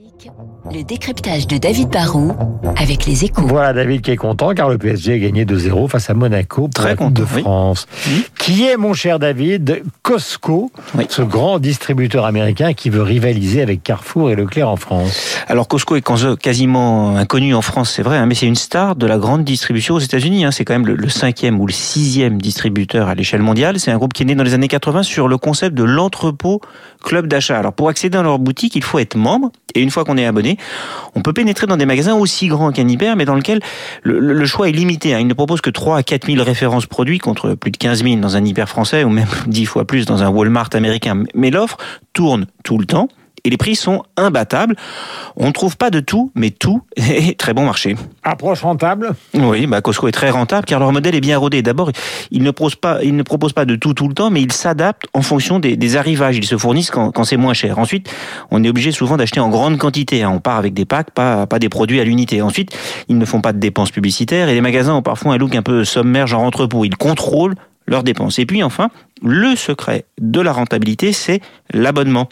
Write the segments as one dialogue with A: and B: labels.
A: Classique, le décryptage de David Barrault avec les échos.
B: Voilà David qui est content car le PSG a gagné 2-0 face à Monaco pour
C: Très
B: la Coupe de
C: content, oui.
B: France. Qui est mon cher David Costco,
C: Oui.
B: ce grand distributeur américain qui veut rivaliser avec Carrefour et Leclerc en France.
C: Alors Costco est quasi- quasiment inconnu en France, c'est vrai, hein, mais c'est une star de la grande distribution aux États-Unis. hein. C'est quand même le, le cinquième ou le sixième distributeur à l'échelle mondiale. C'est un groupe qui est né dans les années 80 sur le concept de l'entrepôt club d'achat. Alors pour accéder à leur boutique, il faut être membre. Et une fois qu'on est abonné, on peut pénétrer dans des magasins aussi grands qu'un hyper, mais dans lequel le, le- le choix est limité. hein. Il ne propose que 3 à 4 000 références produits contre plus de 15 000 dans un hyper français ou même 10 fois plus dans un Walmart américain. Mais l'offre tourne tout le temps. Et les prix sont imbattables. On ne trouve pas de tout, mais tout est très bon marché.
B: Approche rentable
C: Oui, bah Costco est très rentable car leur modèle est bien rodé. D'abord, ils ne proposent pas, ils ne proposent pas de tout tout le temps, mais ils s'adaptent en fonction des, des arrivages. Ils se fournissent quand, quand c'est moins cher. Ensuite, on est obligé souvent d'acheter en grande quantité. hein. On part avec des packs, pas, pas des produits à l'unité. Ensuite, ils ne font pas de dépenses publicitaires et les magasins ont parfois un look un peu sommaire, genre entrepôt. Ils contrôlent leurs dépenses. Et puis enfin, le secret de la rentabilité, c'est l'abonnement.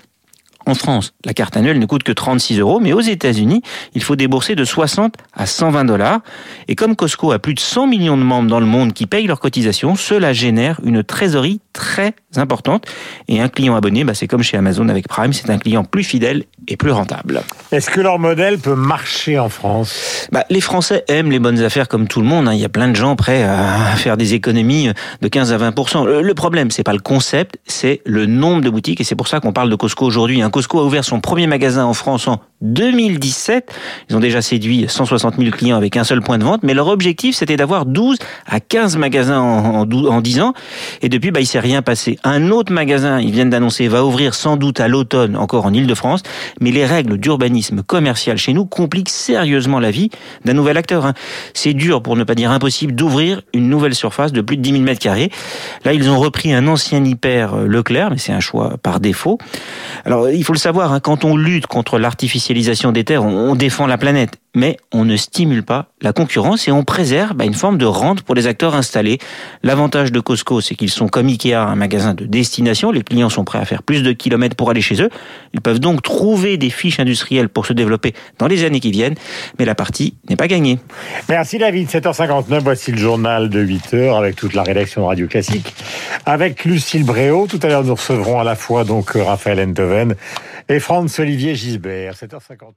C: En France, la carte annuelle ne coûte que 36 euros, mais aux États-Unis, il faut débourser de 60 à 120 dollars. Et comme Costco a plus de 100 millions de membres dans le monde qui payent leurs cotisations, cela génère une trésorerie très importante. Et un client abonné, bah, c'est comme chez Amazon avec Prime, c'est un client plus fidèle et plus rentable.
B: Est-ce que leur modèle peut marcher en France?
C: Bah, les Français aiment les bonnes affaires comme tout le monde. hein. Il y a plein de gens prêts à faire des économies de 15 à 20 Le- Le problème, c'est pas le concept, c'est le nombre de boutiques. Et c'est pour ça qu'on parle de Costco aujourd'hui. Un Costco a ouvert son premier magasin en France en 2017. Ils ont déjà séduit 160 000 clients avec un seul point de vente. Mais leur objectif, c'était d'avoir 12 à 15 magasins en, en, dou- en 10 ans. Et depuis, bah, il s'est rien passé. Un autre magasin, ils viennent d'annoncer, va ouvrir sans doute à l'automne, encore en Ile-de-France. Mais les règles d'urbanisme commercial chez nous compliquent sérieusement la vie d'un nouvel acteur. hein. C'est dur, pour ne pas dire impossible, d'ouvrir une nouvelle surface de plus de 10 000 mètres carrés. Là, ils ont repris un ancien hyper euh, Leclerc, mais c'est un choix par défaut. Alors, il faut le savoir, hein, quand on lutte contre l'artificialisation des terres, on, défend la planète, mais on ne stimule pas la concurrence et on préserve bah, une forme de rente pour les acteurs installés. L'avantage de Costco, c'est qu'ils sont comme Ikea, un magasin de destination. Les clients sont prêts à faire plus de kilomètres pour aller chez eux. Ils peuvent donc trouver des fiches industrielles pour se développer dans les années qui viennent, mais la partie n'est pas gagnée.
B: Merci David, 7h59, voici le journal de 8h avec toute la rédaction Radio Classique. Avec Lucille Bréau, tout à l'heure nous recevrons à la fois donc Raphaël Enthoven et Franz-Olivier Gisbert. 7h59.